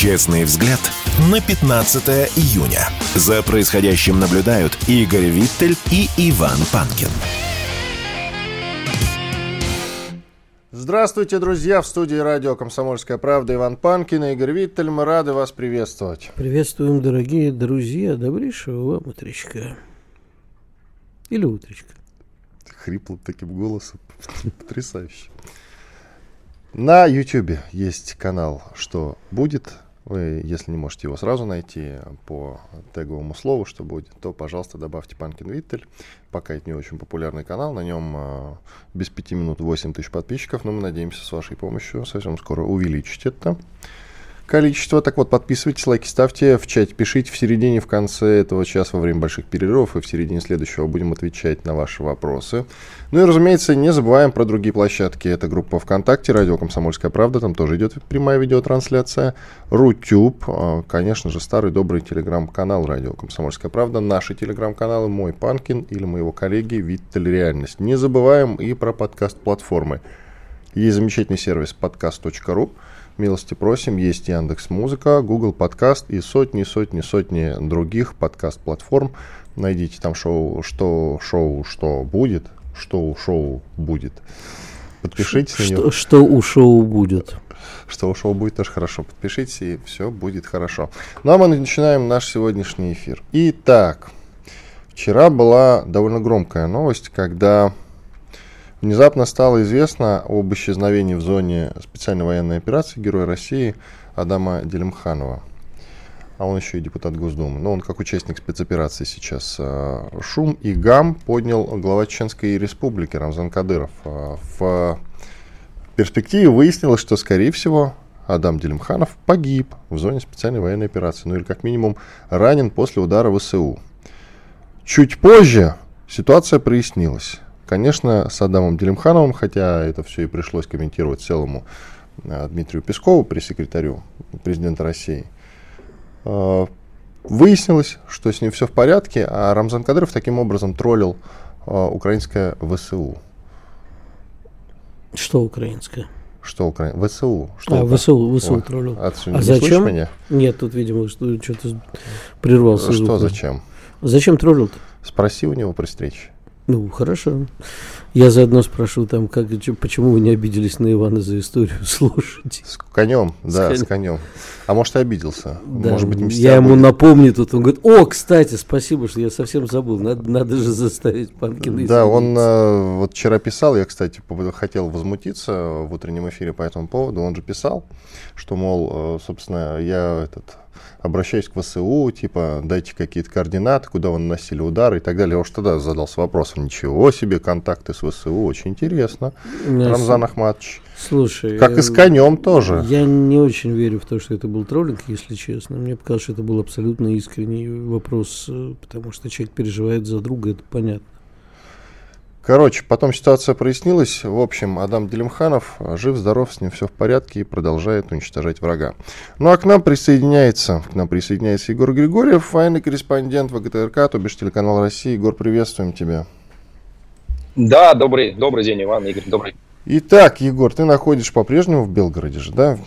Честный взгляд на 15 июня. За происходящим наблюдают Игорь Виттель и Иван Панкин. Здравствуйте, друзья! В студии радио «Комсомольская правда» Иван Панкин и Игорь Виттель. Мы рады вас приветствовать. Приветствуем, дорогие друзья. Добрейшего вам утречка. Или утречка. Хриплым таким голосом. Потрясающе. На YouTube есть канал «Что будет?». Вы, если не можете его сразу найти по теговому слову, что будет, то, пожалуйста, добавьте Панкин Виттель. Пока это не очень популярный канал, на нем э, без пяти минут 8 тысяч подписчиков, но мы надеемся с вашей помощью совсем скоро увеличить это количество. Так вот, подписывайтесь, лайки ставьте, в чате пишите в середине, в конце этого часа, во время больших перерывов и в середине следующего будем отвечать на ваши вопросы. Ну и, разумеется, не забываем про другие площадки. Это группа ВКонтакте, радио «Комсомольская правда», там тоже идет прямая видеотрансляция. Рутюб, а, конечно же, старый добрый телеграм-канал радио «Комсомольская правда», наши телеграм-каналы «Мой Панкин» или моего коллеги «Виттель Реальность». Не забываем и про подкаст-платформы. Есть замечательный сервис podcast.ru, Милости просим, есть Яндекс Музыка, Google Подкаст и сотни, сотни, сотни других подкаст-платформ. Найдите там шоу, что шоу, что будет, что у шоу будет. Подпишитесь что, на него. Что у шоу будет. Что у шоу будет тоже хорошо. Подпишитесь, и все будет хорошо. Ну а мы начинаем наш сегодняшний эфир. Итак, вчера была довольно громкая новость, когда Внезапно стало известно об исчезновении в зоне специальной военной операции Героя России Адама Делимханова. А он еще и депутат Госдумы. Но он как участник спецоперации сейчас. А, шум и гам поднял глава Чеченской республики Рамзан Кадыров. А, в перспективе выяснилось, что, скорее всего, Адам Делимханов погиб в зоне специальной военной операции. Ну или как минимум ранен после удара ВСУ. Чуть позже ситуация прояснилась. Конечно, с Адамом Делимхановым, хотя это все и пришлось комментировать целому э, Дмитрию Пескову, пресс-секретарю президента России, э, выяснилось, что с ним все в порядке, а Рамзан Кадыров таким образом троллил э, украинское ВСУ. Что украинское? Что Украина? ВСУ. Что а, ВСУ, ВСУ О, троллил. А, а зачем? Меня? Нет, тут, видимо, что-то прервался. Что звук. зачем? Зачем троллил-то? Спроси у него при встрече. Ну, хорошо. Я заодно спрошу там, как, почему вы не обиделись на Ивана за историю с лошадью? С конем, да, с, с конем. А может, и обиделся. Да, может быть, я ему будет. напомню тут, он говорит, о, кстати, спасибо, что я совсем забыл, надо, надо же заставить Панкина Да, он э, вот вчера писал, я, кстати, хотел возмутиться в утреннем эфире по этому поводу, он же писал, что, мол, э, собственно, я этот обращаюсь к ВСУ, типа, дайте какие-то координаты, куда вы наносили удары и так далее. Я уж тогда задался вопросом, ничего себе, контакты с ВСУ, очень интересно. Рамзан Ахматович. Слушай, как и с конем тоже. Я не очень верю в то, что это был троллинг, если честно. Мне показалось, что это был абсолютно искренний вопрос, э, потому что человек переживает за друга, это понятно. Короче, потом ситуация прояснилась. В общем, Адам Делимханов жив-здоров, с ним все в порядке и продолжает уничтожать врага. Ну а к нам присоединяется, к нам присоединяется Егор Григорьев, военный корреспондент ВГТРК, то бишь телеканал России. Егор, приветствуем тебя. Да, добрый, добрый день, Иван, Игорь, добрый. Итак, Егор, ты находишься по-прежнему в Белгороде же, да?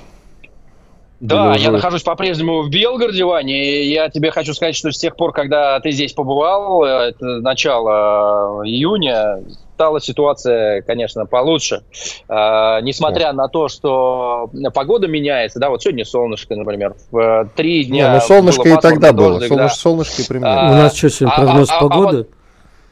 Да, я нахожусь по-прежнему в Белгороде, Ваня, и я тебе хочу сказать, что с тех пор, когда ты здесь побывал, э, это начало июня, стала ситуация, конечно, получше. А, несмотря да. на то, что погода меняется, да, вот сегодня солнышко, например, в э, три дня. Не, ну солнышко и тогда было, солнышко, да. солнышко и примерно. А, У нас что сегодня, прогноз а, а, погоды? А, вот,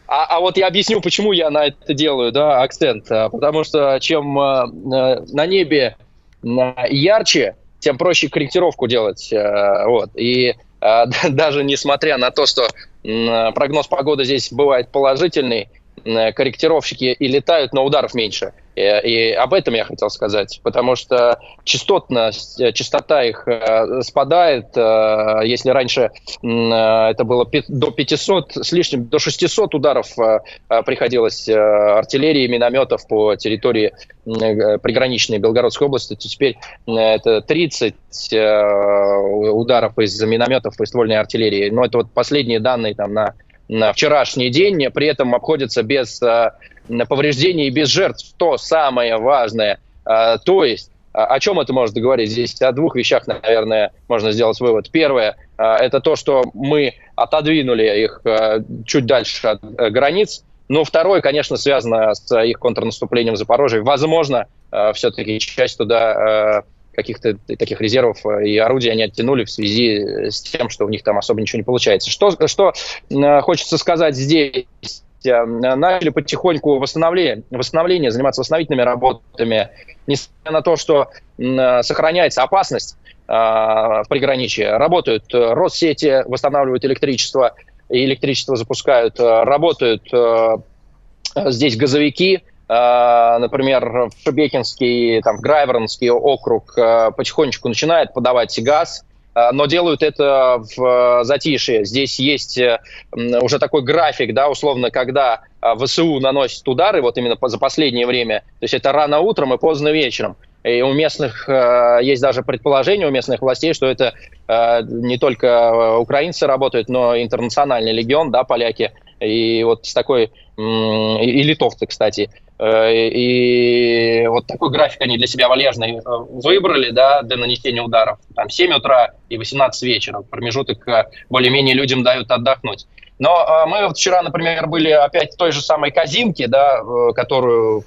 а, а вот я объясню, почему я на это делаю, да, акцент. А, потому что чем э, на небе ярче, тем проще корректировку делать. Э, вот. И э, даже несмотря на то, что прогноз погоды здесь бывает положительный, корректировщики и летают, но ударов меньше. И, и об этом я хотел сказать, потому что частотность, э, частота их э, спадает. Э, если раньше э, это было до 500 с лишним, до 600 ударов э, э, приходилось э, артиллерии, минометов по территории э, приграничной Белгородской области, то теперь э, это 30 э, ударов из минометов и ствольной артиллерии. Но это вот последние данные там на вчерашний день, при этом обходится без э, повреждений и без жертв. То самое важное. Э, то есть, о чем это может говорить? Здесь о двух вещах, наверное, можно сделать вывод. Первое э, – это то, что мы отодвинули их чуть дальше от границ. Но второе, конечно, связано с их контрнаступлением в Запорожье. Возможно, все-таки часть туда каких-то таких резервов э, и орудий они оттянули в связи с тем, что у них там особо ничего не получается. Что, что э, хочется сказать здесь? Э, начали потихоньку восстановление, восстановление, заниматься восстановительными работами, несмотря на то, что сохраняется опасность в приграничье. Работают Россети, восстанавливают электричество, и электричество запускают, работают здесь газовики, Э, например, в Шебекинский, там, в Грайвернский округ э, потихонечку начинает подавать газ, э, но делают это в затишье. Здесь есть уже такой график, да, условно, когда ВСУ наносит удары, вот именно за последнее время, то есть это рано утром и поздно вечером. И у местных есть даже предположение у местных властей, что это не только украинцы работают, но и интернациональный легион, да, поляки, и вот с такой, и литовцы, кстати, Э, и вот такой график они для себя валежный э, выбрали, да, для нанесения ударов. Там 7 утра и 18 вечера. Промежуток э, более-менее людям дают отдохнуть. Но мы вот вчера, например, были опять в той же самой Казинке, да, которую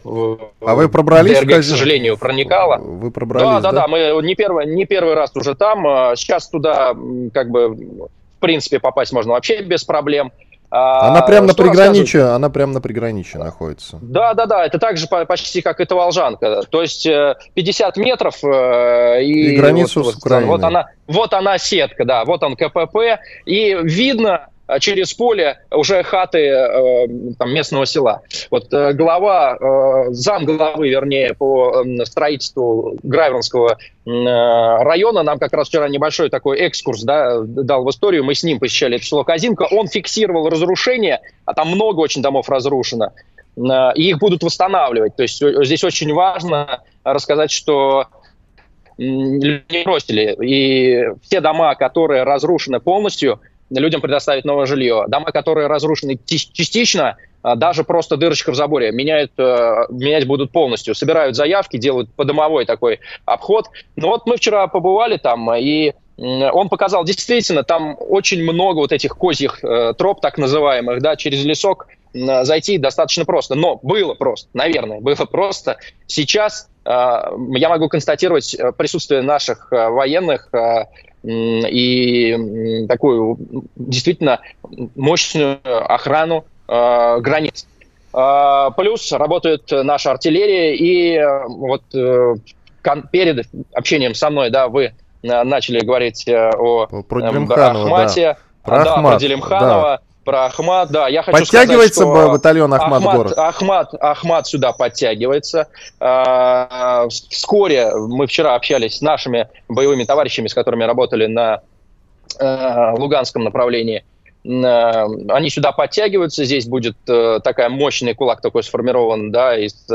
а вы пробрались ДРГ, к сожалению, проникала. Вы пробрались, да? Да, да, да, мы не первый, не первый раз уже там. Сейчас туда, как бы, в принципе, попасть можно вообще без проблем. А, она прямо на приграничье, она прямо на приграничье находится. Да, да, да, это так же почти как это Волжанка. То есть 50 э, метров э, и, и границу вот, с Украиной. Вот она, вот она сетка, да, вот он КПП, и видно через поле уже хаты э, там, местного села. Вот э, глава, э, зам главы, вернее, по э, строительству Грайвернского э, района нам как раз вчера небольшой такой экскурс да, дал в историю. Мы с ним посещали это село Казинка. Он фиксировал разрушение, а там много очень домов разрушено. Э, и их будут восстанавливать. То есть э, здесь очень важно рассказать, что не бросили. И все дома, которые разрушены полностью – людям предоставить новое жилье. Дома, которые разрушены частично, а, даже просто дырочка в заборе, меняют, э, менять будут полностью. Собирают заявки, делают подомовой такой обход. Но вот мы вчера побывали там, и он показал, действительно, там очень много вот этих козьих э, троп, так называемых, да, через лесок зайти достаточно просто. Но было просто, наверное, было просто. Сейчас э, я могу констатировать присутствие наших военных и такую действительно мощную охрану э, границ. Э, плюс работает наша артиллерия, и э, вот э, перед общением со мной, да, вы э, начали говорить э, о про Ахмате, да. Про, да, про Делимханова. Да про Ахмат, да, я хочу Подтягивается сказать, что батальон Ахмат, Ахмат город? Ахмат, Ахмат сюда подтягивается. А, вскоре мы вчера общались с нашими боевыми товарищами, с которыми работали на э, Луганском направлении. Э, они сюда подтягиваются, здесь будет э, такая мощный кулак такой сформирован, да, из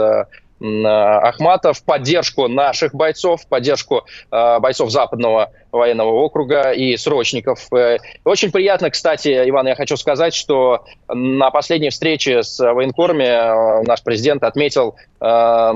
Ахмата в поддержку наших бойцов, в поддержку э, бойцов Западного военного округа и срочников. Э, очень приятно, кстати, Иван, я хочу сказать, что на последней встрече с военкорами э, наш президент отметил э,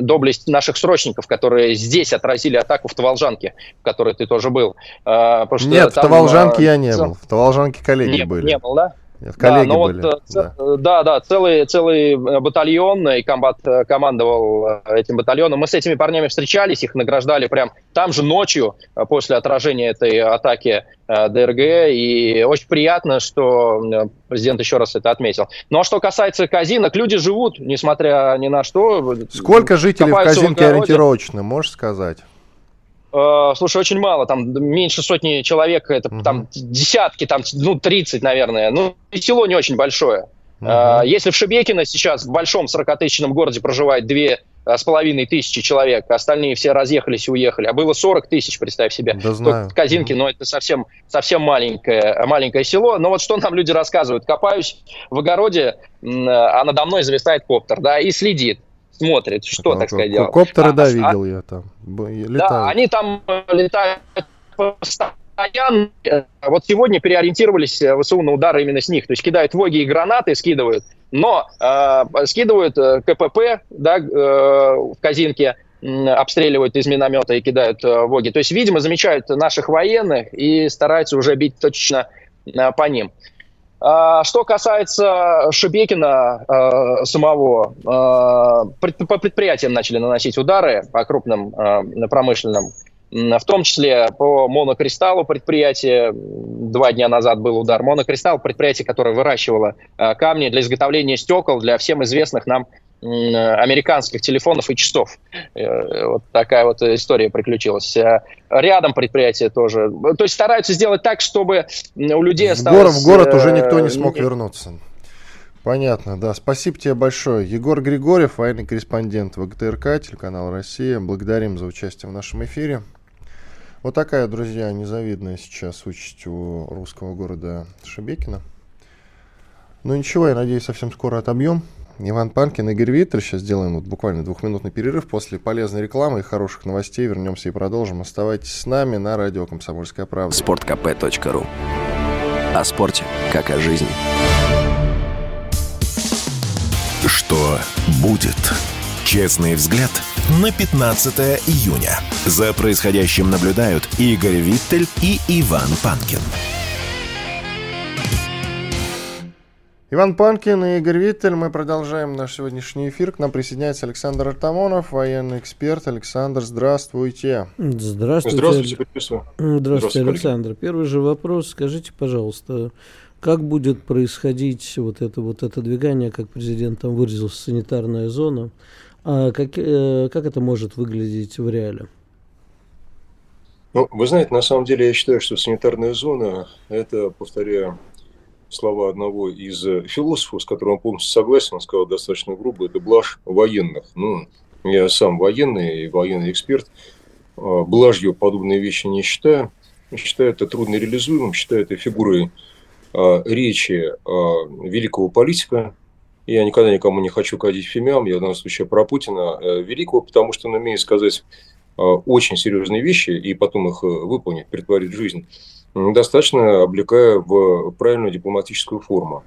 доблесть наших срочников, которые здесь отразили атаку в Таволжанке, в которой ты тоже был. Э, Нет, в Таволжанке я не был, в Таволжанке коллеги не, были. Не был, да? Коллеги да, были. Вот, э, да. да, да, целый, целый э, батальон, и комбат э, командовал этим батальоном. Мы с этими парнями встречались, их награждали прям там же ночью после отражения этой атаки ДРГ, и очень приятно, что президент еще раз это отметил. Ну а что касается казинок, люди живут, несмотря ни на что. Сколько жителей в казинке ориентировочно, можешь сказать? Э, слушай, очень мало, там меньше сотни человек, это угу. там десятки, там, ну, 30, наверное. Ну, и село не очень большое. Uh-huh. Если в Шебекино сейчас в большом 40-тысячном городе проживает две с половиной тысячи человек, остальные все разъехались и уехали, а было 40 тысяч, представь себе. Да знаю. В Казинке, но это совсем, совсем маленькое, маленькое село. Но вот что нам люди рассказывают. Копаюсь в огороде, а надо мной зависает коптер, да, и следит смотрит, что, так сказать, делать. Коптеры, а, да, а, видел я там. Летают. Да, они там летают постоянно. Вот сегодня переориентировались э, ВСУ на удары именно с них. То есть кидают воги и гранаты, скидывают, но э, скидывают э, КПП да, э, в Казинке, обстреливают из миномета и кидают э, воги. То есть, видимо, замечают наших военных и стараются уже бить точно э, по ним. А, что касается Шебекина э, самого, э, по предприятиям начали наносить удары, по крупным промышленным, в том числе по монокристаллу предприятие. Два дня назад был удар. Монокристалл – предприятие, которое выращивало камни для изготовления стекол для всем известных нам американских телефонов и часов. Э, вот такая вот история приключилась. Э, рядом предприятие тоже. То есть стараются сделать так, чтобы у людей осталось... В город, в город уже никто не э, смог вернуться. Понятно, да. Спасибо тебе большое. Егор Григорьев, военный корреспондент ВГТРК, телеканал «Россия». Благодарим за участие в нашем эфире. Вот такая, друзья, незавидная сейчас участь у русского города Шебекина. Ну ничего, я надеюсь, совсем скоро отобьем. Иван Панкин, Игорь Виттер. Сейчас сделаем вот буквально двухминутный перерыв. После полезной рекламы и хороших новостей вернемся и продолжим. Оставайтесь с нами на радио «Комсомольская правда». Спорткп.ру О спорте, как о жизни. Что будет? Честный взгляд на 15 июня. За происходящим наблюдают Игорь Виттель и Иван Панкин. Иван Панкин и Игорь Виттель. Мы продолжаем наш сегодняшний эфир. К нам присоединяется Александр Артамонов, военный эксперт. Александр, здравствуйте. Здравствуйте. Здравствуйте, Здравствуйте, Здравствуйте Александр. Первый же вопрос. Скажите, пожалуйста, как будет происходить вот это вот это двигание, как президент там выразился, санитарная зона? А как, э, как это может выглядеть в реале? Ну, вы знаете, на самом деле я считаю, что санитарная зона – это, повторяю, слова одного из э, философов, с которым он полностью согласен, он сказал достаточно грубо, это блажь военных. Ну, я сам военный и военный эксперт, а, блажью подобные вещи не считаю. Считаю это трудно реализуемым, считаю это фигурой а, речи а, великого политика. Я никогда никому не хочу кадить фимиам, я в данном случае про Путина э, великого, потому что он умеет сказать очень серьезные вещи и потом их э, выполнить, притворить в жизнь достаточно облекая в правильную дипломатическую форму.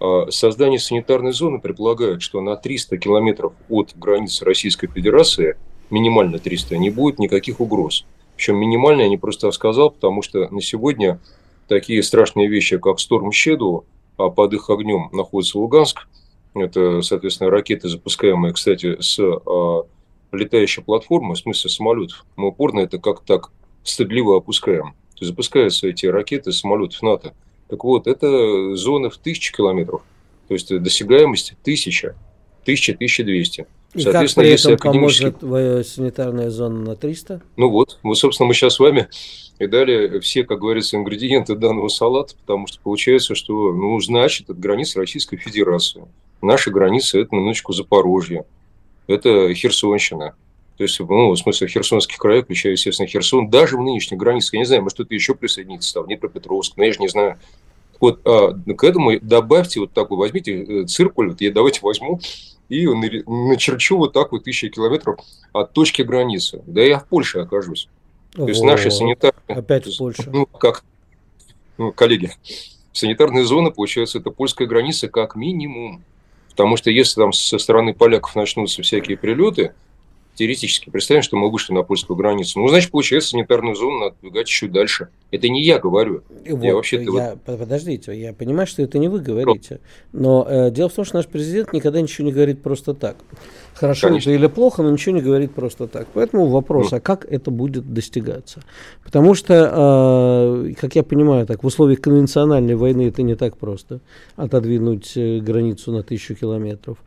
А, создание санитарной зоны предполагает, что на 300 километров от границы Российской Федерации, минимально 300, не будет никаких угроз. Причем минимально я не просто сказал, потому что на сегодня такие страшные вещи, как Storm Shadow, а под их огнем находится Луганск. Это, соответственно, ракеты, запускаемые, кстати, с летающей платформы, в смысле самолетов. Мы упорно это как так стыдливо опускаем. То есть запускаются эти ракеты самолетов НАТО. Так вот, это зона в тысячи километров. То есть досягаемость тысяча, тысяча, тысяча двести. И как при этом поможет санитарная зона на 300? Ну вот, вот, собственно, мы сейчас с вами и дали все, как говорится, ингредиенты данного салата, потому что получается, что, ну, значит, это граница Российской Федерации. Наша граница – это, минуточку, Запорожье, это Херсонщина, то есть, ну, в смысле, Херсонский край, включая, естественно, Херсон, даже в нынешних границах, я не знаю, может, кто-то еще присоединится, там, Днепропетровск, но я же не знаю. Вот а, к этому добавьте вот такой, возьмите э, циркуль, вот я давайте возьму и начерчу вот так вот тысячи километров от точки границы. Да я в Польше окажусь. То есть наши санитарные... Опять в Польше. Ну, как, ну, коллеги, санитарная зона, получается, это польская граница как минимум. Потому что если там со стороны поляков начнутся всякие прилеты, теоретически представим, что мы вышли на польскую границу. Ну, значит, получается, санитарную зону надо двигать еще дальше. Это не я говорю. Вот, я вообще я, вот... Подождите, я понимаю, что это не вы говорите. Но э, дело в том, что наш президент никогда ничего не говорит просто так. Хорошо Конечно. это или плохо, но ничего не говорит просто так. Поэтому вопрос, ну. а как это будет достигаться? Потому что, э, как я понимаю, так в условиях конвенциональной войны это не так просто отодвинуть э, границу на тысячу километров.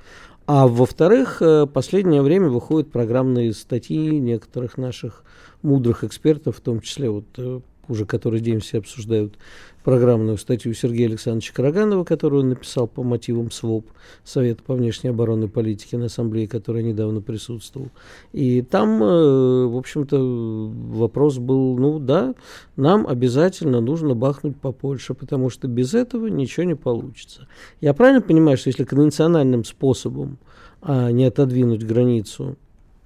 А во-вторых, э, последнее время выходят программные статьи некоторых наших мудрых экспертов, в том числе вот э, уже который день все обсуждают программную статью Сергея Александровича Караганова, которую он написал по мотивам СВОП, Совета по внешней оборонной политике на ассамблее, которой недавно присутствовал. И там, э, в общем-то, вопрос был, ну да, нам обязательно нужно бахнуть по Польше, потому что без этого ничего не получится. Я правильно понимаю, что если конвенциональным способом а не отодвинуть границу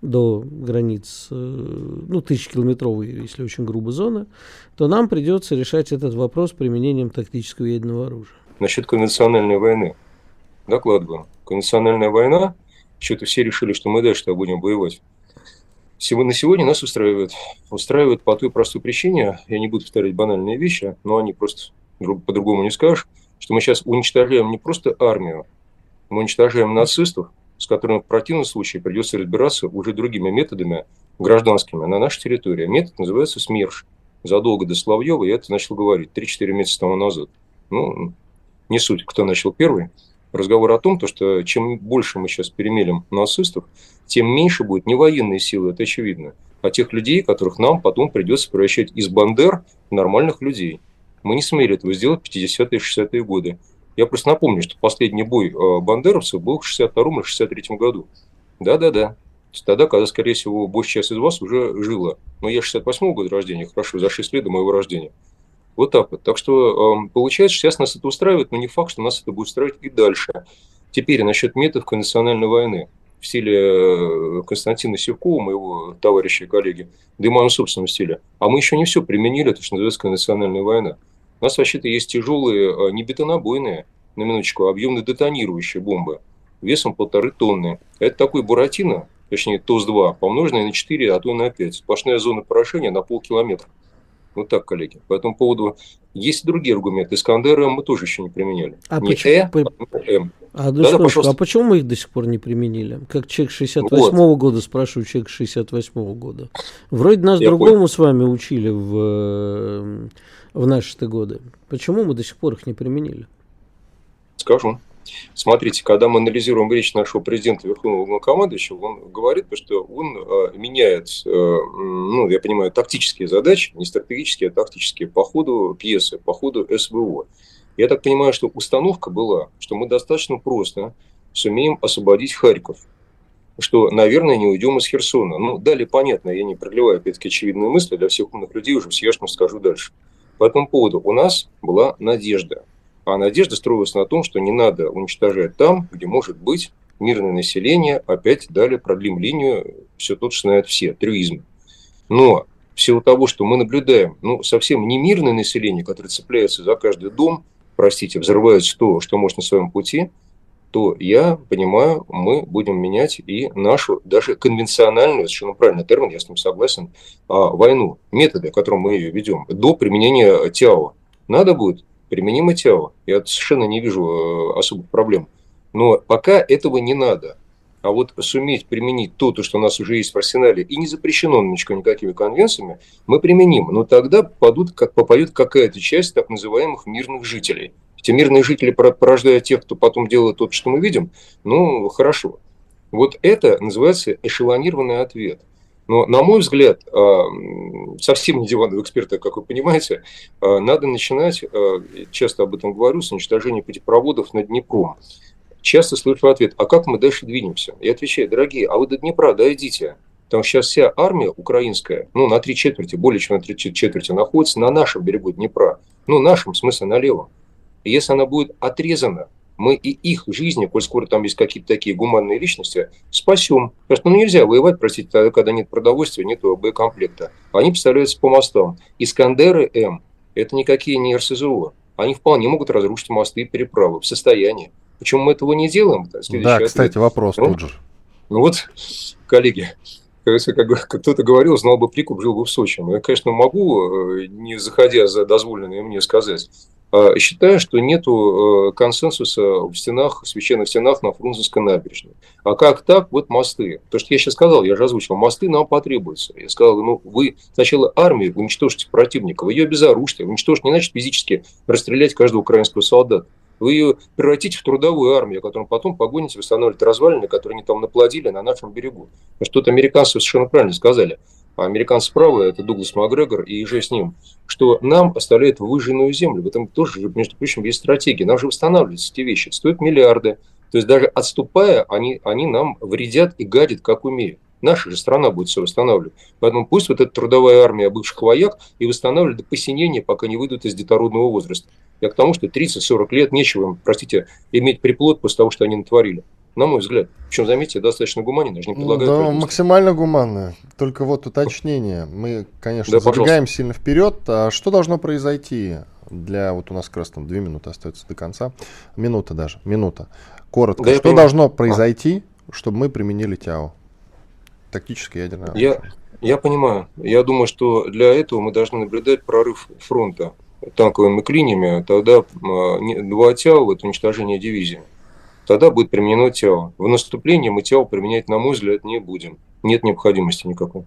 до границ, э, ну, тысячекилометровой, если очень грубо зона, то нам придется решать этот вопрос применением тактического ядерного оружия. Насчет конвенциональной войны. Докладываю. Конвенциональная война, что-то все решили, что мы дальше будем воевать. На сегодня нас устраивает. Устраивает по той простой причине, я не буду повторять банальные вещи, но они просто по-другому не скажешь, что мы сейчас уничтожаем не просто армию, мы уничтожаем нацистов, с которыми в противном случае придется разбираться уже другими методами гражданскими на нашей территории. Метод называется СМЕРШ. Задолго до Соловьева я это начал говорить 3-4 месяца тому назад. Ну, не суть, кто начал первый. Разговор о том, то, что чем больше мы сейчас перемелим нацистов, тем меньше будет не военные силы, это очевидно, а тех людей, которых нам потом придется превращать из бандер в нормальных людей. Мы не смели этого сделать в 50-е и 60-е годы. Я просто напомню, что последний бой э, бандеровцев был в 62 или 63 году. Да-да-да. Тогда, когда, скорее всего, большая часть из вас уже жила. Но я 68 года рождения, хорошо, за 6 лет до моего рождения. Вот так вот. Так что э, получается, сейчас нас это устраивает, но не факт, что нас это будет устраивать и дальше. Теперь насчет методов конвенциональной войны в стиле э, Константина Севкова, моего товарища и коллеги, да и в моем собственном стиле. А мы еще не все применили, то, что называется конвенциональная война. У нас вообще-то есть тяжелые, а, не бетонобойные, на минуточку, а объемно детонирующие бомбы весом полторы тонны. Это такой Буратино, точнее ТОС-2, помноженный на 4, а то и на 5. Сплошная зона поражения на полкилометра. Вот так, коллеги. По этому поводу есть другие аргументы. Искандеры мы тоже еще не применяли. А не почему? Э, а М. А, ну, да, да, а почему мы их до сих пор не применили? Как человек 68 -го вот. года, спрашиваю человек 68 -го года. Вроде нас Я другому понял. с вами учили в э, в наши-то годы. Почему мы до сих пор их не применили? Скажу. Смотрите, когда мы анализируем речь нашего президента Верховного Главнокомандующего, он говорит, что он э, меняет, э, ну, я понимаю, тактические задачи, не стратегические, а тактические, по ходу пьесы, по ходу СВО. Я так понимаю, что установка была, что мы достаточно просто сумеем освободить Харьков, что, наверное, не уйдем из Херсона. Ну, далее понятно, я не продлеваю, опять-таки, очевидные мысли, для всех умных людей уже все, что скажу дальше. По этому поводу у нас была надежда. А надежда строилась на том, что не надо уничтожать там, где может быть мирное население. Опять далее продлим линию, все тот, что знают все, трюизм. Но в силу того, что мы наблюдаем ну, совсем не мирное население, которое цепляется за каждый дом, простите, взрывает то, что может на своем пути – то я понимаю, мы будем менять и нашу даже конвенциональную, совершенно правильный термин, я с ним согласен, а, войну, методы, которым мы ее ведем, до применения ТИАО. Надо будет, применимо ТИАО. Я совершенно не вижу э, особых проблем. Но пока этого не надо. А вот суметь применить то, то, что у нас уже есть в арсенале, и не запрещено немножко никакими конвенциями, мы применим. Но тогда попадут, как, попадет какая-то часть так называемых мирных жителей – те мирные жители порождают тех, кто потом делает то, что мы видим, ну, хорошо. Вот это называется эшелонированный ответ. Но, на мой взгляд, а, совсем не диванного эксперта, как вы понимаете, а, надо начинать, а, часто об этом говорю, с уничтожения путепроводов над Днепром. Часто слышу ответ, а как мы дальше двинемся? Я отвечаю, дорогие, а вы до Днепра дойдите. Там сейчас вся армия украинская, ну, на три четверти, более чем на три четверти, находится на нашем берегу Днепра. Ну, нашем, в смысле, на левом. И если она будет отрезана, мы и их жизни, коль скоро там есть какие-то такие гуманные личности, спасем. Потому что ну, нельзя воевать, простите, тогда, когда нет продовольствия, нет боекомплекта. Они представляются по мостам. Искандеры М – это никакие не РСЗО. Они вполне могут разрушить мосты и переправы в состоянии. Почему мы этого не делаем? Да, кстати, ответ. вопрос ну, тут же. Ну вот, коллеги, как, как, кто-то говорил, знал бы прикуп, жил бы в Сочи. Но я, конечно, могу, э, не заходя за дозволенное мне сказать, считаю, что нет э, консенсуса в стенах, в священных стенах на Фрунзенской набережной. А как так? Вот мосты. То, что я сейчас сказал, я же озвучил, мосты нам потребуются. Я сказал, ну, вы сначала армию уничтожите противника, вы ее обезоружите, уничтожите, не значит физически расстрелять каждого украинского солдата. Вы ее превратите в трудовую армию, которую потом погоните, восстанавливать развалины, которые они там наплодили на нашем берегу. Что-то американцы совершенно правильно сказали. Американцы правы, это Дуглас Макгрегор и же с ним, что нам оставляют выжженную землю. В этом тоже, между прочим, есть стратегия. Нам же восстанавливаются эти вещи. Стоят миллиарды. То есть даже отступая, они, они нам вредят и гадят, как умеют. Наша же страна будет все восстанавливать. Поэтому пусть вот эта трудовая армия бывших вояк и восстанавливает до посинения, пока не выйдут из детородного возраста. Я к тому, что 30-40 лет нечего им, простите, иметь приплод после того, что они натворили. На мой взгляд. Причем, заметьте, достаточно гуманно, даже не предлагаю. Да, максимально гуманно. Только вот уточнение. Мы, конечно, да, забегаем пожалуйста. сильно вперед. А что должно произойти для... Вот у нас как раз там две минуты остается до конца. Минута даже. Минута. Коротко. Да, что должно произойти, а. чтобы мы применили ТЯО? Тактическое ядерное я, я понимаю. Я думаю, что для этого мы должны наблюдать прорыв фронта танковыми клиниями. Тогда два ТЯО – это уничтожение дивизии тогда будет применено тело. В наступлении мы тело применять, на мой взгляд, не будем. Нет необходимости никакой.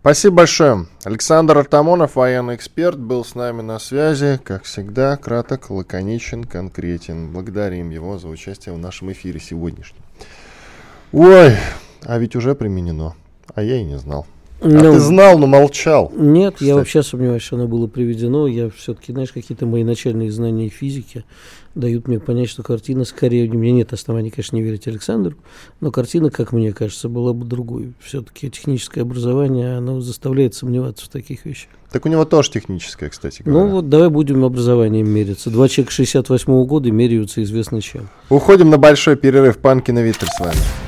Спасибо большое. Александр Артамонов, военный эксперт, был с нами на связи. Как всегда, краток, лаконичен, конкретен. Благодарим его за участие в нашем эфире сегодняшнем. Ой, а ведь уже применено. А я и не знал. А ну, ты знал, но молчал. Нет, кстати. я вообще сомневаюсь, что оно было приведено. Я все-таки, знаешь, какие-то мои начальные знания физики дают мне понять, что картина скорее... У меня нет оснований, конечно, не верить Александру, но картина, как мне кажется, была бы другой. Все-таки техническое образование, оно заставляет сомневаться в таких вещах. Так у него тоже техническое, кстати говоря. Ну вот давай будем образованием мериться. Два человека 68 -го года меряются известно чем. Уходим на большой перерыв. Панки на Виттер с вами.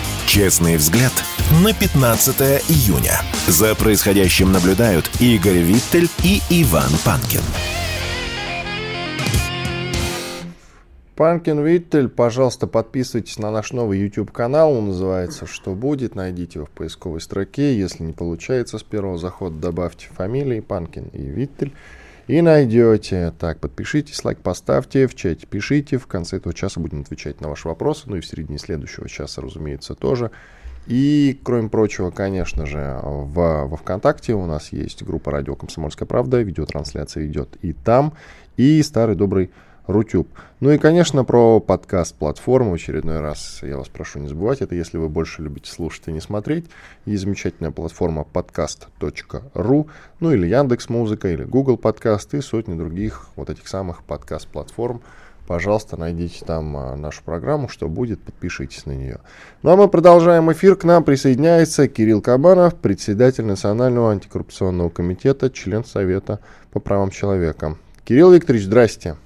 Честный взгляд на 15 июня. За происходящим наблюдают Игорь Виттель и Иван Панкин. Панкин Виттель, пожалуйста, подписывайтесь на наш новый YouTube канал. Он называется «Что будет?». Найдите его в поисковой строке. Если не получается с первого захода, добавьте фамилии Панкин и Виттель. И найдете. Так, подпишитесь, лайк поставьте, в чате пишите. В конце этого часа будем отвечать на ваши вопросы. Ну и в середине следующего часа, разумеется, тоже. И, кроме прочего, конечно же, в, во ВКонтакте у нас есть группа «Радио Комсомольская правда». Видеотрансляция идет и там. И старый добрый Рутюб. Ну и, конечно, про подкаст-платформу. Очередной раз я вас прошу не забывать. Это если вы больше любите слушать и не смотреть. Есть замечательная платформа podcast.ru, ну или Яндекс Музыка, или Google Подкаст и сотни других вот этих самых подкаст-платформ. Пожалуйста, найдите там а, нашу программу, что будет, подпишитесь на нее. Ну а мы продолжаем эфир. К нам присоединяется Кирилл Кабанов, председатель Национального антикоррупционного комитета, член Совета по правам человека. Кирилл Викторович, здрасте.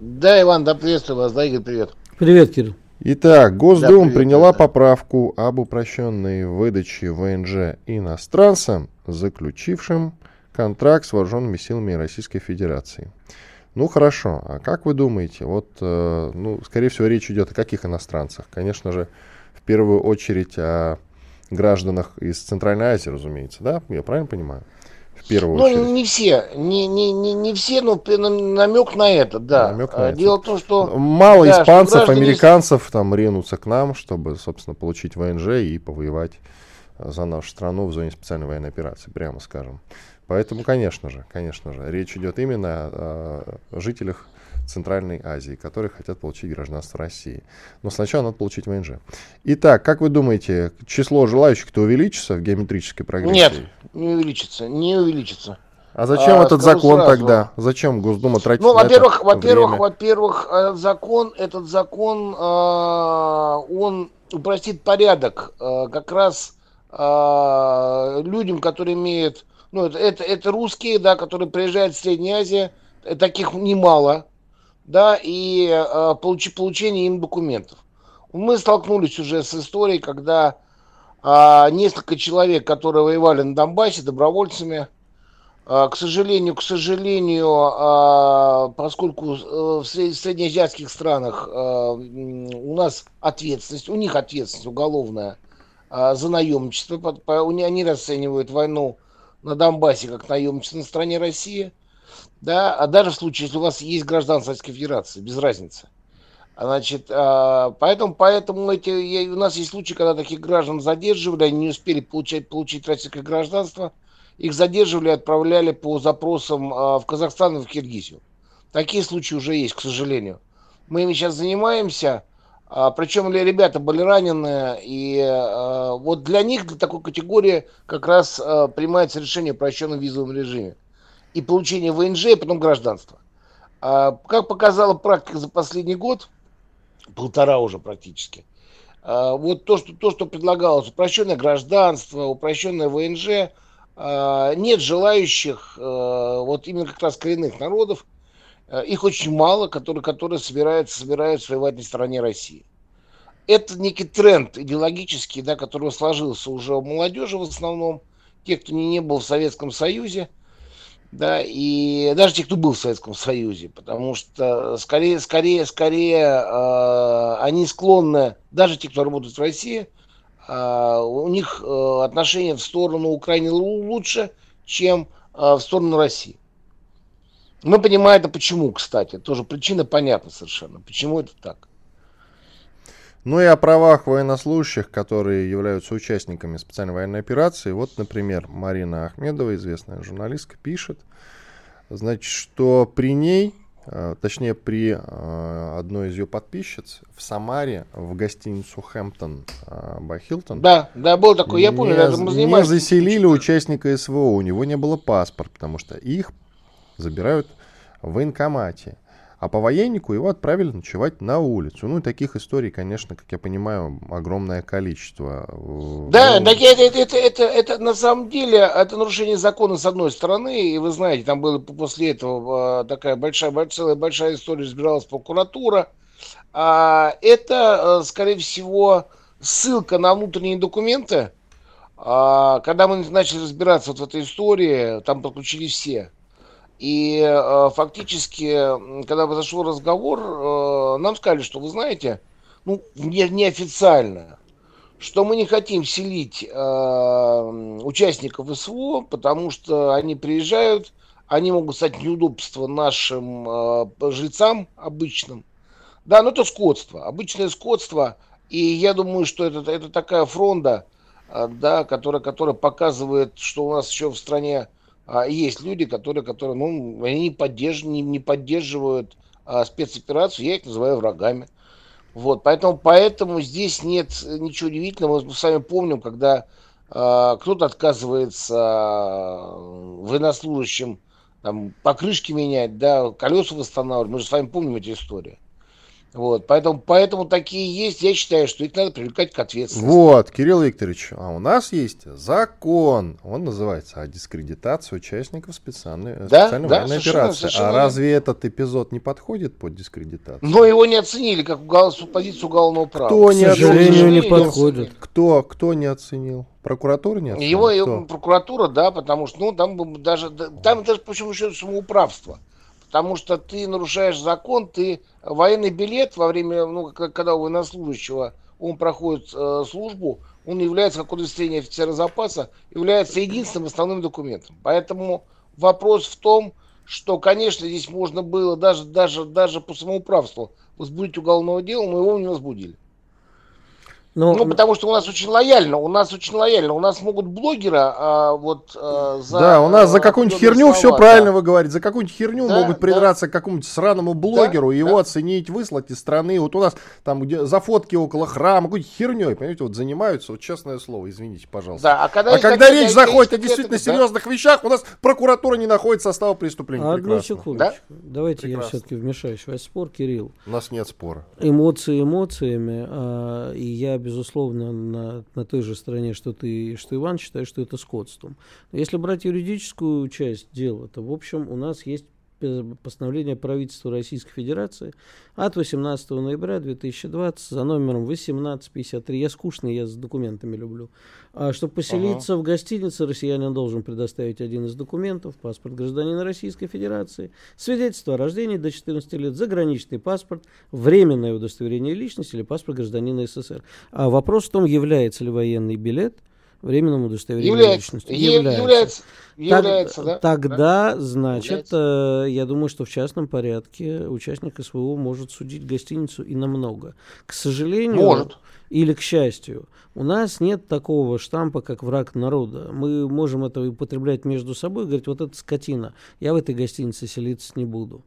Да, Иван, да приветствую вас, да, Игорь, привет. Привет, Кирилл. Итак, Госдума да, приняла да. поправку об упрощенной выдаче ВНЖ иностранцам, заключившим контракт с вооруженными силами Российской Федерации. Ну хорошо, а как вы думаете, вот, э, ну, скорее всего, речь идет о каких иностранцах? Конечно же, в первую очередь о гражданах из Центральной Азии, разумеется, да? Я правильно понимаю? Первую ну, очередь. не все, не, не, не, не все, но намек на это, да. Намек на Дело это. в том, что... Мало да, испанцев, граждане... американцев там ринутся к нам, чтобы, собственно, получить ВНЖ и повоевать э, за нашу страну в зоне специальной военной операции, прямо скажем. Поэтому, конечно же, конечно же, речь идет именно о, о жителях Центральной Азии, которые хотят получить гражданство России. Но сначала надо получить ВНЖ. Итак, как вы думаете, число желающих-то увеличится в геометрической прогрессии? Нет, не увеличится, не увеличится. А зачем а, этот закон сразу. тогда? Зачем Госдума тратит ну, во-первых, это во-первых, время? во-первых, э, закон, этот закон, э, он упростит порядок э, как раз людям, которые имеют, ну, это, это, это русские, да, которые приезжают в Средней Азии, таких немало, да, и э, получ, получение им документов. Мы столкнулись уже с историей, когда э, несколько человек, которые воевали на Донбассе добровольцами, э, к сожалению, к сожалению, э, поскольку в среднеазиатских странах э, у нас ответственность, у них ответственность уголовная э, за наемничество, они расценивают войну на Донбассе как наемницы на стороне России, да, а даже в случае, если у вас есть гражданство Российской Федерации, без разницы. Значит, а, поэтому, поэтому эти, у нас есть случаи, когда таких граждан задерживали, они не успели получать, получить российское гражданство, их задерживали, отправляли по запросам а, в Казахстан и в Киргизию. Такие случаи уже есть, к сожалению. Мы ими сейчас занимаемся, причем ребята были ранены, и вот для них, для такой категории, как раз принимается решение о прощенном визовом режиме и получение ВНЖ, и потом гражданство. Как показала практика за последний год – полтора уже практически. А, вот то, что, то, что предлагалось, упрощенное гражданство, упрощенное ВНЖ, а, нет желающих, а, вот именно как раз коренных народов, их очень мало, которые, которые собираются, собираются воевать на стороне России. Это некий тренд идеологический, да, который сложился уже у молодежи в основном, тех, кто не, не был в Советском Союзе – да, и даже те, кто был в Советском Союзе, потому что скорее, скорее, скорее э, они склонны, даже те, кто работает в России, э, у них э, отношение в сторону Украины лучше, чем э, в сторону России. Мы понимаем это почему, кстати, тоже причина понятна совершенно, почему это так. Ну и о правах военнослужащих, которые являются участниками специальной военной операции. Вот, например, Марина Ахмедова, известная журналистка, пишет, значит, что при ней, э, точнее при э, одной из ее подписчиц в Самаре в гостиницу Хэмптон by Хилтон. Да, да, был такой, я помню, не, мы Не заселили участника СВО, у него не было паспорта, потому что их забирают в военкомате. А по военнику его отправили ночевать на улицу. Ну, и таких историй, конечно, как я понимаю, огромное количество. Да, ну, так это, это, это, это, это на самом деле это нарушение закона с одной стороны, и вы знаете, там была после этого а, такая большая, целая большая история, разбиралась прокуратура. А, это, а, скорее всего, ссылка на внутренние документы. А, когда мы начали разбираться вот в этой истории, там подключились все. И э, фактически, когда произошел разговор, э, нам сказали, что вы знаете, ну, не, неофициально, что мы не хотим селить э, участников СВО, потому что они приезжают, они могут стать неудобство нашим э, жильцам обычным. Да, но это скотство, обычное скотство. И я думаю, что это, это такая фронта, э, да, которая, которая показывает, что у нас еще в стране а есть люди, которые, которые ну, они не, поддерж... не, не поддерживают а, спецоперацию, я их называю врагами. Вот, поэтому, поэтому здесь нет ничего удивительного. Мы с вами помним, когда а, кто-то отказывается а, военнослужащим там, покрышки менять, да, колеса восстанавливать. Мы же с вами помним эти истории. Вот, поэтому, поэтому такие есть. Я считаю, что их надо привлекать к ответственности. Вот, Кирилл Викторович, а у нас есть закон. Он называется о дискредитации участников специальной, да? специальной да, военной совершенно, операции. Совершенно а разве этот эпизод не подходит под дискредитацию? Но его не оценили как позицию уголовного права. Кто не оценил? не подходит. Кто, кто не оценил? Прокуратура не оценила? Его, его прокуратура, да, потому что, ну, там даже, там даже, почему еще самоуправство потому что ты нарушаешь закон, ты военный билет во время, ну, когда у военнослужащего он проходит э, службу, он является, как удостоверение офицера запаса, является единственным основным документом. Поэтому вопрос в том, что, конечно, здесь можно было даже, даже, даже по самоуправству возбудить уголовное дело, но его не возбудили. Ну, ну, потому что у нас очень лояльно, у нас очень лояльно. У нас могут блогера а, вот а, за... Да, у нас за какую-нибудь херню, слова, все да. правильно вы говорите, за какую-нибудь херню да, могут придраться да. к какому-нибудь сраному блогеру, да, его да. оценить, выслать из страны. Вот у нас там где за фотки около храма, какой-нибудь херней, понимаете, вот занимаются, вот честное слово, извините, пожалуйста. Да, а когда, а когда речь заходит о действительно это, серьезных да? вещах, у нас прокуратура не находит состава преступления. Одну секунду. Да? Давайте Прекрасно. я все-таки вмешаюсь. У вас спор, Кирилл. У нас нет спора. Эмоции эмоциями, а, и я, безусловно, на, на той же стороне, что ты, что Иван, считаю, что это скотством. Если брать юридическую часть дела, то, в общем, у нас есть постановление правительства Российской Федерации от 18 ноября 2020 за номером 1853. Я скучный, я с документами люблю. А чтобы поселиться ага. в гостинице, россиянин должен предоставить один из документов, паспорт гражданина Российской Федерации, свидетельство о рождении до 14 лет, заграничный паспорт, временное удостоверение личности или паспорт гражданина СССР. А вопрос в том, является ли военный билет – временным удостоверением является, личности. Является. является. Является, да? Тогда, значит, является. Э, я думаю, что в частном порядке участник СВО может судить гостиницу и намного. К сожалению, может. или к счастью, у нас нет такого штампа, как враг народа. Мы можем это употреблять между собой, говорить, вот это скотина, я в этой гостинице селиться не буду.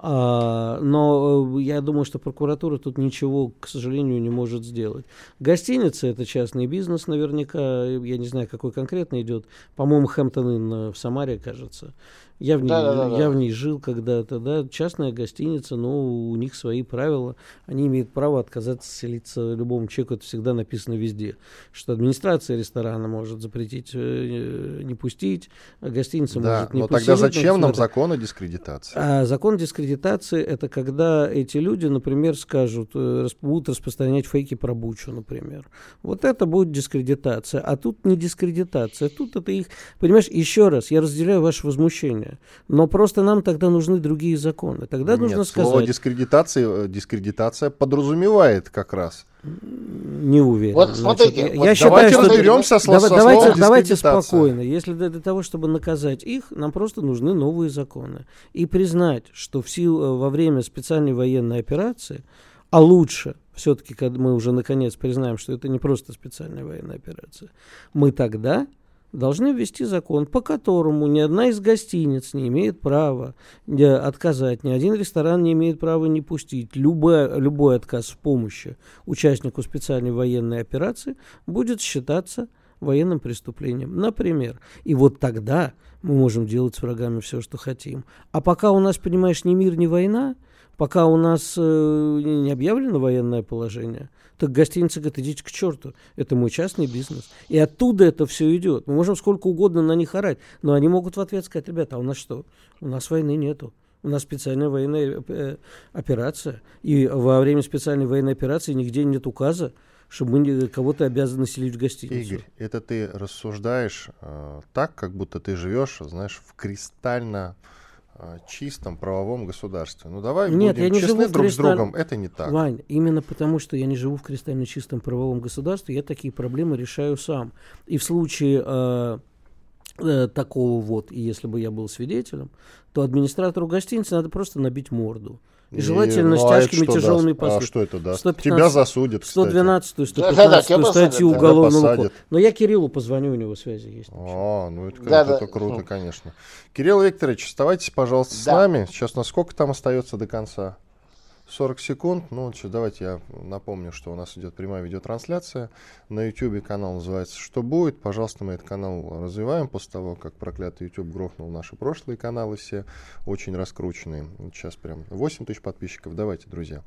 А, но э, я думаю, что прокуратура тут ничего, к сожалению, не может сделать. Гостиница это частный бизнес, наверняка. Я не знаю, какой конкретно идет. По-моему, Хэмптон Инн в Самаре, кажется. Я в ней, да, да, да, я в ней жил когда-то, да, частная гостиница, но у них свои правила, они имеют право отказаться селиться любому человеку, это всегда написано везде, что администрация ресторана может запретить, э, не пустить, а гостиница да, может не но пустить. тогда зачем нам закон о дискредитации? А закон дискредитации это когда эти люди, например, скажут, э, будут распространять фейки про Бучу, например. Вот это будет дискредитация, а тут не дискредитация, тут это их, понимаешь, еще раз, я разделяю ваше возмущение решение. Но просто нам тогда нужны другие законы. Тогда Нет, нужно слово сказать... дискредитация, э, дискредитация подразумевает как раз. Не уверен. Вот смотрите, Значит, вот я считаю, что разберемся с, давай, давайте, давайте спокойно. Если для, для того, чтобы наказать их, нам просто нужны новые законы. И признать, что в силу, э, во время специальной военной операции, а лучше все-таки, когда мы уже наконец признаем, что это не просто специальная военная операция, мы тогда должны ввести закон, по которому ни одна из гостиниц не имеет права отказать, ни один ресторан не имеет права не пустить. Любой, любой отказ в помощи участнику специальной военной операции будет считаться военным преступлением. Например. И вот тогда мы можем делать с врагами все, что хотим. А пока у нас, понимаешь, ни мир, ни война, пока у нас э, не объявлено военное положение, так гостиница говорит, идите к черту, это мой частный бизнес. И оттуда это все идет. Мы можем сколько угодно на них орать, но они могут в ответ сказать, ребята, а у нас что? У нас войны нету. У нас специальная военная э, операция. И во время специальной военной операции нигде нет указа, чтобы мы кого-то обязаны селить в гостиницу. Игорь, это ты рассуждаешь э, так, как будто ты живешь, знаешь, в кристально чистом правовом государстве. Ну давай Нет, будем я не честны живу друг кристаль... с другом, это не так. Вань, именно потому, что я не живу в кристально чистом правовом государстве, я такие проблемы решаю сам. И в случае э, э, такого вот, и если бы я был свидетелем, то администратору гостиницы надо просто набить морду. И желательно и, ну, с а тяжкими тяжелыми даст? последствиями. А что это даст? 115, Тебя засудят, 112 115 да, да, да, статью уголовного Но я Кириллу позвоню, у него связи есть. А, ну это, да, это, да. это круто, конечно. Кирилл Викторович, оставайтесь, пожалуйста, да. с нами. Сейчас на сколько там остается до конца? 40 секунд. Ну, давайте я напомню, что у нас идет прямая видеотрансляция. На YouTube канал называется «Что будет?». Пожалуйста, мы этот канал развиваем после того, как проклятый YouTube грохнул наши прошлые каналы все, очень раскрученные. Сейчас прям 8 тысяч подписчиков. Давайте, друзья.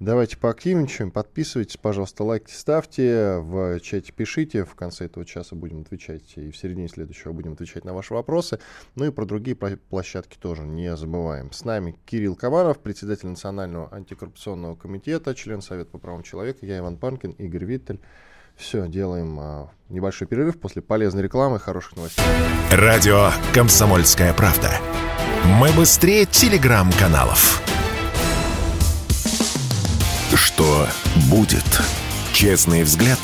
Давайте поактивничаем, подписывайтесь, пожалуйста, лайки ставьте, в чате пишите, в конце этого часа будем отвечать, и в середине следующего будем отвечать на ваши вопросы, ну и про другие площадки тоже не забываем. С нами Кирилл Камаров, председатель Национального антикоррупционного комитета, член Совета по правам человека, я Иван Панкин, Игорь Виттель. Все, делаем а, небольшой перерыв после полезной рекламы, хороших новостей. Радио «Комсомольская правда». Мы быстрее телеграм-каналов. Что будет? Честный взгляд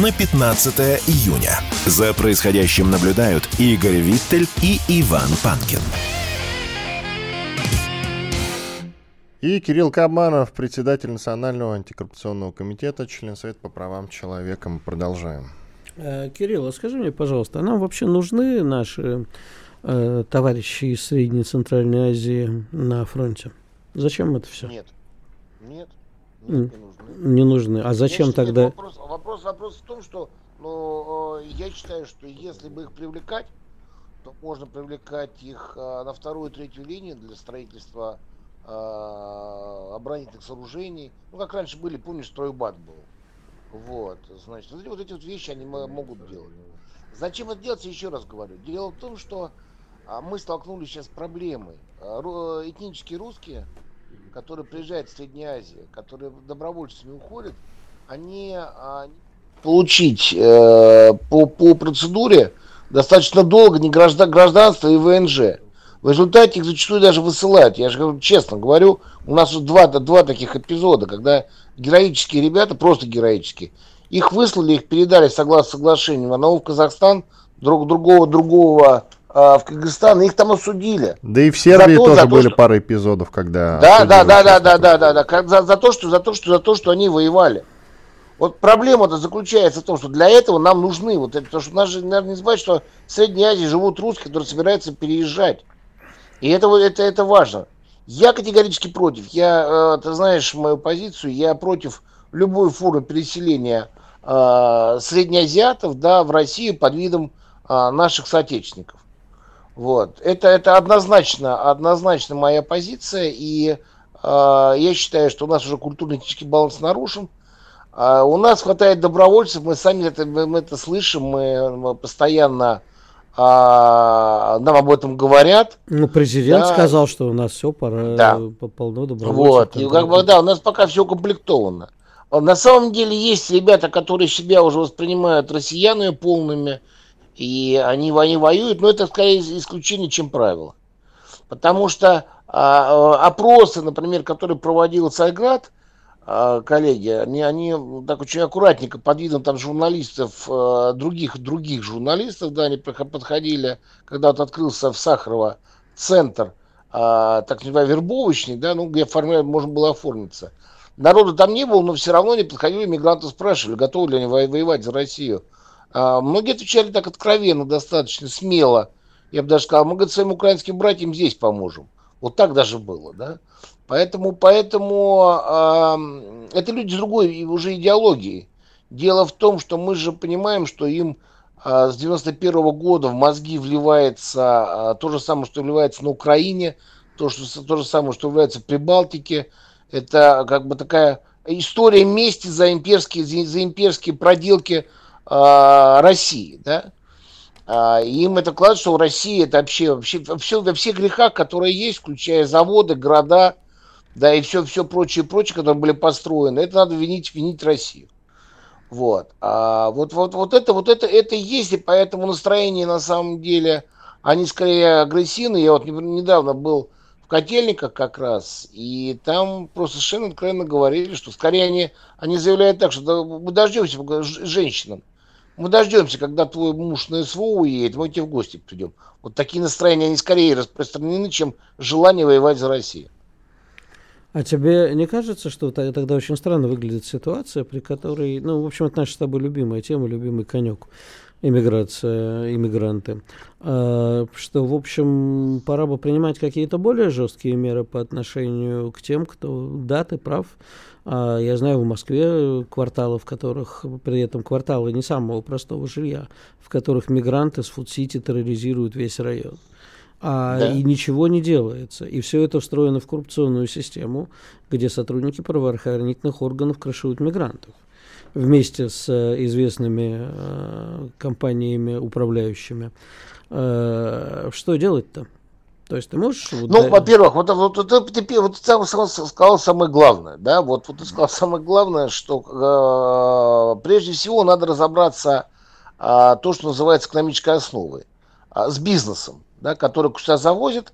на 15 июня. За происходящим наблюдают Игорь Виттель и Иван Панкин. И Кирилл Кабанов, председатель Национального антикоррупционного комитета, член Совета по правам человека. Мы продолжаем. Э, Кирилл, а скажи мне, пожалуйста, а нам вообще нужны наши э, товарищи из Средней и Центральной Азии на фронте? Зачем это все? Нет. Нет. Нет, не нужны. Не нужны. А зачем Конечно, тогда? Вопрос, вопрос, вопрос в том, что ну, я считаю, что если бы их привлекать, то можно привлекать их а, на вторую и третью линию для строительства а, оборонительных сооружений. Ну, как раньше были, помнишь, стройбат был. Вот, значит, вот, вот эти вот вещи они могут делать. Зачем это делать, еще раз говорю. Дело в том, что а, мы столкнулись сейчас с проблемой. Этнические русские, которые приезжают в Средней Азии, которые добровольцами уходят, они а, получить э, по, по процедуре достаточно долго не граждан, гражданство и ВНЖ. В результате их зачастую даже высылают. Я же честно говорю, у нас два, два таких эпизода, когда героические ребята, просто героические, Их выслали, их передали согласно соглашению. Одного в Казахстан, друг, другого, другого в Кыргызстан, их там осудили. Да и в Сербии то, тоже за были что... пара эпизодов, когда... Да, да, да, да, да, да, да, да, за, за, то, что, за, то, что, за то, что они воевали. Вот проблема-то заключается в том, что для этого нам нужны, вот это, потому что нас же, наверное, не забывать, что в Средней Азии живут русские, которые собираются переезжать. И это, это, это важно. Я категорически против. Я, э, ты знаешь мою позицию, я против любой формы переселения э, среднеазиатов да, в Россию под видом э, наших соотечественников. Вот. Это, это однозначно, однозначно моя позиция, и э, я считаю, что у нас уже культурно-этический баланс нарушен. Э, у нас хватает добровольцев, мы сами это, мы, это слышим, мы, мы постоянно а, нам об этом говорят. Ну, президент да. сказал, что у нас все пора да. полно добровольцев. Вот, и как бы, да, у нас пока все укомплектовано. На самом деле есть ребята, которые себя уже воспринимают россиянами полными, и они, они воюют, но это скорее исключение, чем правило. Потому что а, опросы, например, которые проводил Царьград, а, коллеги, они, они так очень аккуратненько под видом там журналистов, а, других, других журналистов, да, они подходили, когда вот открылся в Сахарово центр, а, так называемый вербовочный, да, ну, где оформляли, можно было оформиться. Народу там не было, но все равно они подходили, мигранты спрашивали, готовы ли они воевать за Россию. А, многие отвечали так откровенно, достаточно смело. Я бы даже сказал, мы, говорит, своим украинским братьям здесь поможем. Вот так даже было, да. Поэтому, поэтому э, это люди с другой уже идеологии. Дело в том, что мы же понимаем, что им э, с 91 -го года в мозги вливается э, то же самое, что вливается на Украине, то, что, то же самое, что вливается в Прибалтике. Это как бы такая история мести за имперские, за, за имперские проделки э, России, да. А, им это кладет, что Россия это вообще, вообще, вообще во всех грехах, которые есть, включая заводы, города, да, и все, все прочее, прочее, которые были построены, это надо винить, винить Россию. Вот. А вот, вот, вот это, вот это, это есть, и поэтому настроение на самом деле, они скорее агрессивные. Я вот недавно был в котельниках как раз, и там просто совершенно откровенно говорили, что скорее они, они заявляют так, что мы дождемся женщинам. Мы дождемся, когда твой муж на СВО уедет, мы тебе в гости придем. Вот такие настроения, они скорее распространены, чем желание воевать за Россию. А тебе не кажется, что тогда очень странно выглядит ситуация, при которой, ну, в общем, это наша с тобой любимая тема, любимый конек иммиграция, иммигранты, а, что, в общем, пора бы принимать какие-то более жесткие меры по отношению к тем, кто, да, ты прав, я знаю в Москве кварталы, в которых, при этом кварталы не самого простого жилья, в которых мигранты с фудсити терроризируют весь район а, да. и ничего не делается. И все это встроено в коррупционную систему, где сотрудники правоохранительных органов крышуют мигрантов вместе с э, известными э, компаниями управляющими. Э, что делать-то? То есть ты можешь... Вот, ну, да... во-первых, вот, вот, вот, ты, вот ты сказал самое главное, да, вот, вот ты сказал самое главное, что э, прежде всего надо разобраться э, то, что называется экономической основой, э, с бизнесом да, которые сюда завозят,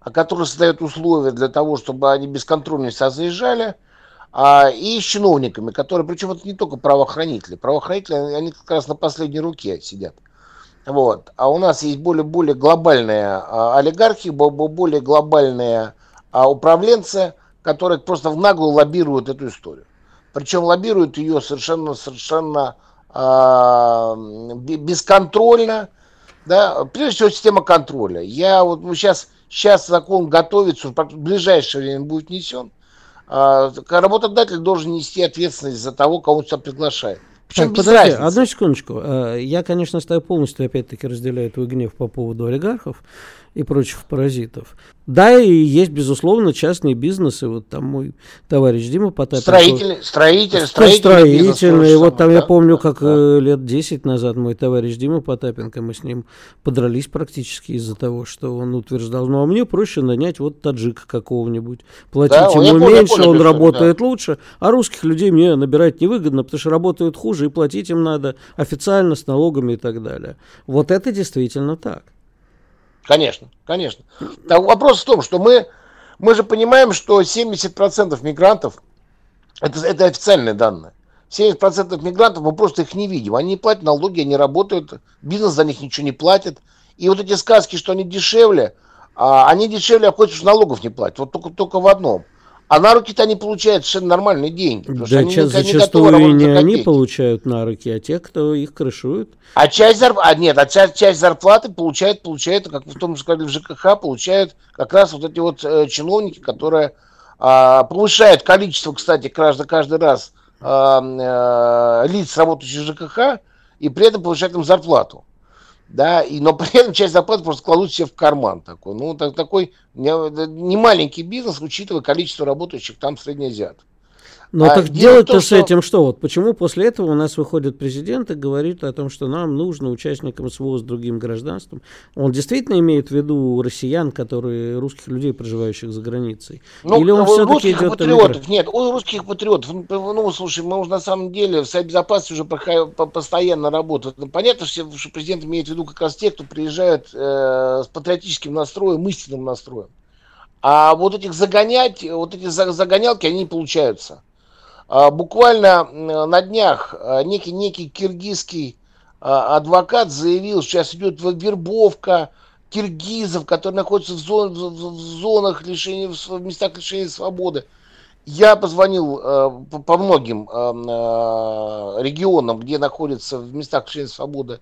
а которые создают условия для того, чтобы они бесконтрольно сюда заезжали, а, и с чиновниками, которые, причем это не только правоохранители, правоохранители, они как раз на последней руке сидят. Вот. А у нас есть более, более глобальные а, олигархи, более глобальные а, управленцы, которые просто в наглую лоббируют эту историю. Причем лоббируют ее совершенно, совершенно а, бесконтрольно, да, прежде всего система контроля. Я вот сейчас, сейчас закон готовится, в ближайшее время будет внесен. Работодатель должен нести ответственность за того, кого он сюда приглашает. Причем так, подожди, разницы. одну секундочку. Э, я, конечно, с тобой полностью, опять-таки, разделяю твой гнев по поводу олигархов и прочих паразитов. Да, и есть, безусловно, частные бизнесы. Вот там мой товарищ Дима Потапенко. Строительный, строитель, строительный. Строительный. Вот там я помню, как да. Э, лет 10 назад мой товарищ Дима Потапенко, мы с ним подрались практически из-за того, что он утверждал, ну а мне проще нанять вот таджика какого-нибудь. Платить да, ему понял, меньше, понял, он работает да. лучше, а русских людей мне набирать невыгодно, потому что работают хуже, и платить им надо официально с налогами и так далее. Вот это действительно так. Конечно, конечно. Так, вопрос в том, что мы, мы же понимаем, что 70% мигрантов, это, это официальные данные, 70% мигрантов, мы просто их не видим. Они не платят налоги, они работают, бизнес за них ничего не платит. И вот эти сказки, что они дешевле, а, они дешевле обходятся, что налогов не платят. Вот только, только в одном. А на руки-то они получают совершенно нормальные деньги. Да, они, зачастую не, не они получают на руки, а те, кто их крышует. А часть зарплаты, а нет, а часть, часть зарплаты получают, получают, как в том же сказали в ЖКХ, получают как раз вот эти вот э, чиновники, которые э, повышают количество, кстати, каждый, каждый раз э, э, лиц, работающих в ЖКХ, и при этом повышают им зарплату да, и, но при этом часть зарплаты просто кладут себе в карман такой. Ну, так, такой не маленький бизнес, учитывая количество работающих там среднеазиатов. Но ну, а так делать-то с этим что? Вот почему после этого у нас выходит президент и говорит о том, что нам нужно участникам СВО с другим гражданством? Он действительно имеет в виду россиян, которые русских людей, проживающих за границей? Ну, Или он все-таки идет патриотов, нет, у русских патриотов, ну, слушай, мы уже на самом деле в Совет Безопасности уже постоянно работают. Ну, понятно, что президент имеет в виду как раз тех, кто приезжает э, с патриотическим настроем, истинным настроем. А вот этих загонять, вот эти загонялки, они не получаются. А, буквально на днях а, некий, некий киргизский а, адвокат заявил, что сейчас идет вербовка киргизов, которые находятся в, зон, в зонах лишения, в местах лишения свободы. Я позвонил по, по многим регионам, где находятся в местах лишения свободы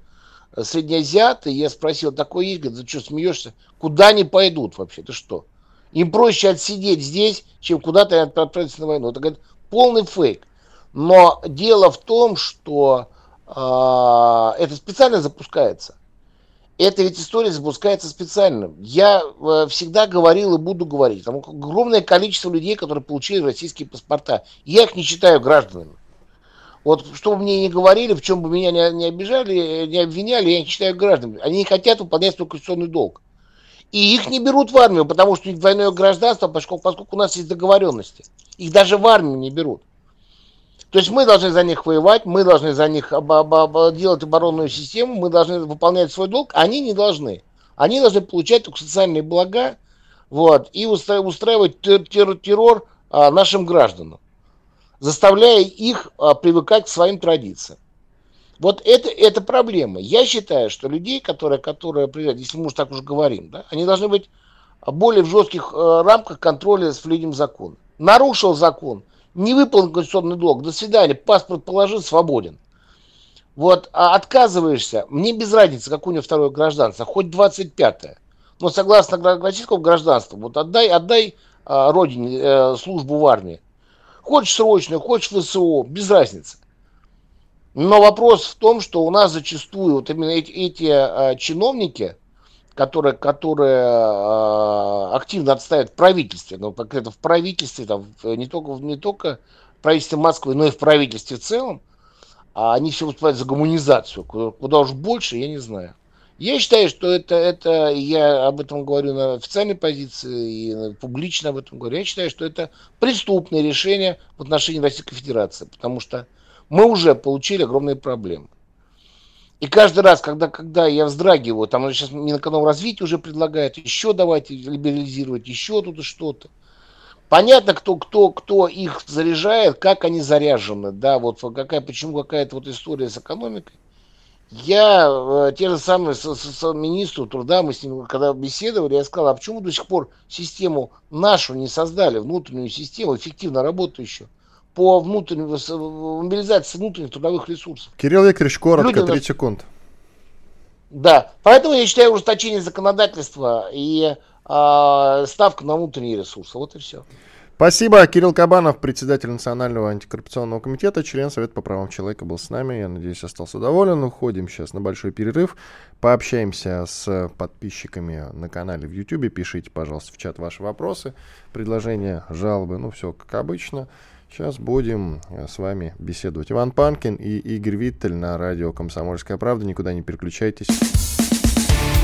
среднеазиаты, я спросил, такое есть? Говорит, ты что, смеешься? Куда они пойдут вообще? Ты что? Им проще отсидеть здесь, чем куда-то отправиться на войну. Это, говорит, полный фейк. Но дело в том, что э, это специально запускается. Эта ведь история запускается специально. Я э, всегда говорил и буду говорить. Там огромное количество людей, которые получили российские паспорта. Я их не считаю гражданами. Вот что бы мне ни говорили, в чем бы меня не, не обижали, не обвиняли, я не считаю гражданами. Они не хотят выполнять свой конституционный долг. И их не берут в армию, потому что у них двойное гражданство, поскольку, поскольку у нас есть договоренности. Их даже в армию не берут. То есть мы должны за них воевать, мы должны за них об, об, об, делать оборонную систему, мы должны выполнять свой долг, они не должны. Они должны получать только социальные блага вот, и устраивать террор, террор а, нашим гражданам, заставляя их а, привыкать к своим традициям. Вот это, это проблема. Я считаю, что людей, которые, которые приезжают, если мы уж так уж говорим, да, они должны быть более в жестких э, рамках контроля с соблюдением закона нарушил закон, не выполнил конституционный долг, до свидания, паспорт положил, свободен. Вот, а отказываешься, мне без разницы, какое у него второе гражданство, хоть 25-е. Но согласно российскому гражданству, вот отдай, отдай а, родине э, службу в армии. Хочешь срочную, хочешь ВСО, без разницы. Но вопрос в том, что у нас зачастую вот именно эти, эти а, чиновники, которые, которые э, активно отстаивают в правительстве, но конкретно в правительстве, там, не, только, не только в правительстве Москвы, но и в правительстве в целом, а они все выступают за гуманизацию. Куда, куда уж больше, я не знаю. Я считаю, что это, это, я об этом говорю на официальной позиции и публично об этом говорю, я считаю, что это преступное решение в отношении Российской Федерации, потому что мы уже получили огромные проблемы. И каждый раз, когда, когда я вздрагиваю, там сейчас Минэкономразвитие уже предлагает еще давайте либерализировать, еще тут что-то. Понятно, кто, кто, кто их заряжает, как они заряжены, да, вот какая, почему какая-то вот история с экономикой. Я, э, те же самые, с, с, с министру труда, мы с ним когда беседовали, я сказал, а почему до сих пор систему нашу не создали, внутреннюю систему, эффективно работающую? По внутренней мобилизации внутренних трудовых ресурсов. Кирилл Викторович, коротко, Людям... 30 секунд. Да, поэтому я считаю ужесточение законодательства и э, ставка на внутренние ресурсы. Вот и все. Спасибо. Кирилл Кабанов, председатель Национального антикоррупционного комитета, член Совета по правам человека был с нами. Я надеюсь, остался доволен. Уходим сейчас на большой перерыв. Пообщаемся с подписчиками на канале в YouTube. Пишите, пожалуйста, в чат ваши вопросы, предложения, жалобы. Ну, все как обычно. Сейчас будем э, с вами беседовать. Иван Панкин и Игорь Виттель на радио «Комсомольская правда». Никуда не переключайтесь.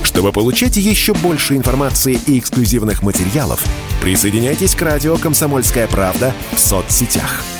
Чтобы получать еще больше информации и эксклюзивных материалов, присоединяйтесь к радио «Комсомольская правда» в соцсетях –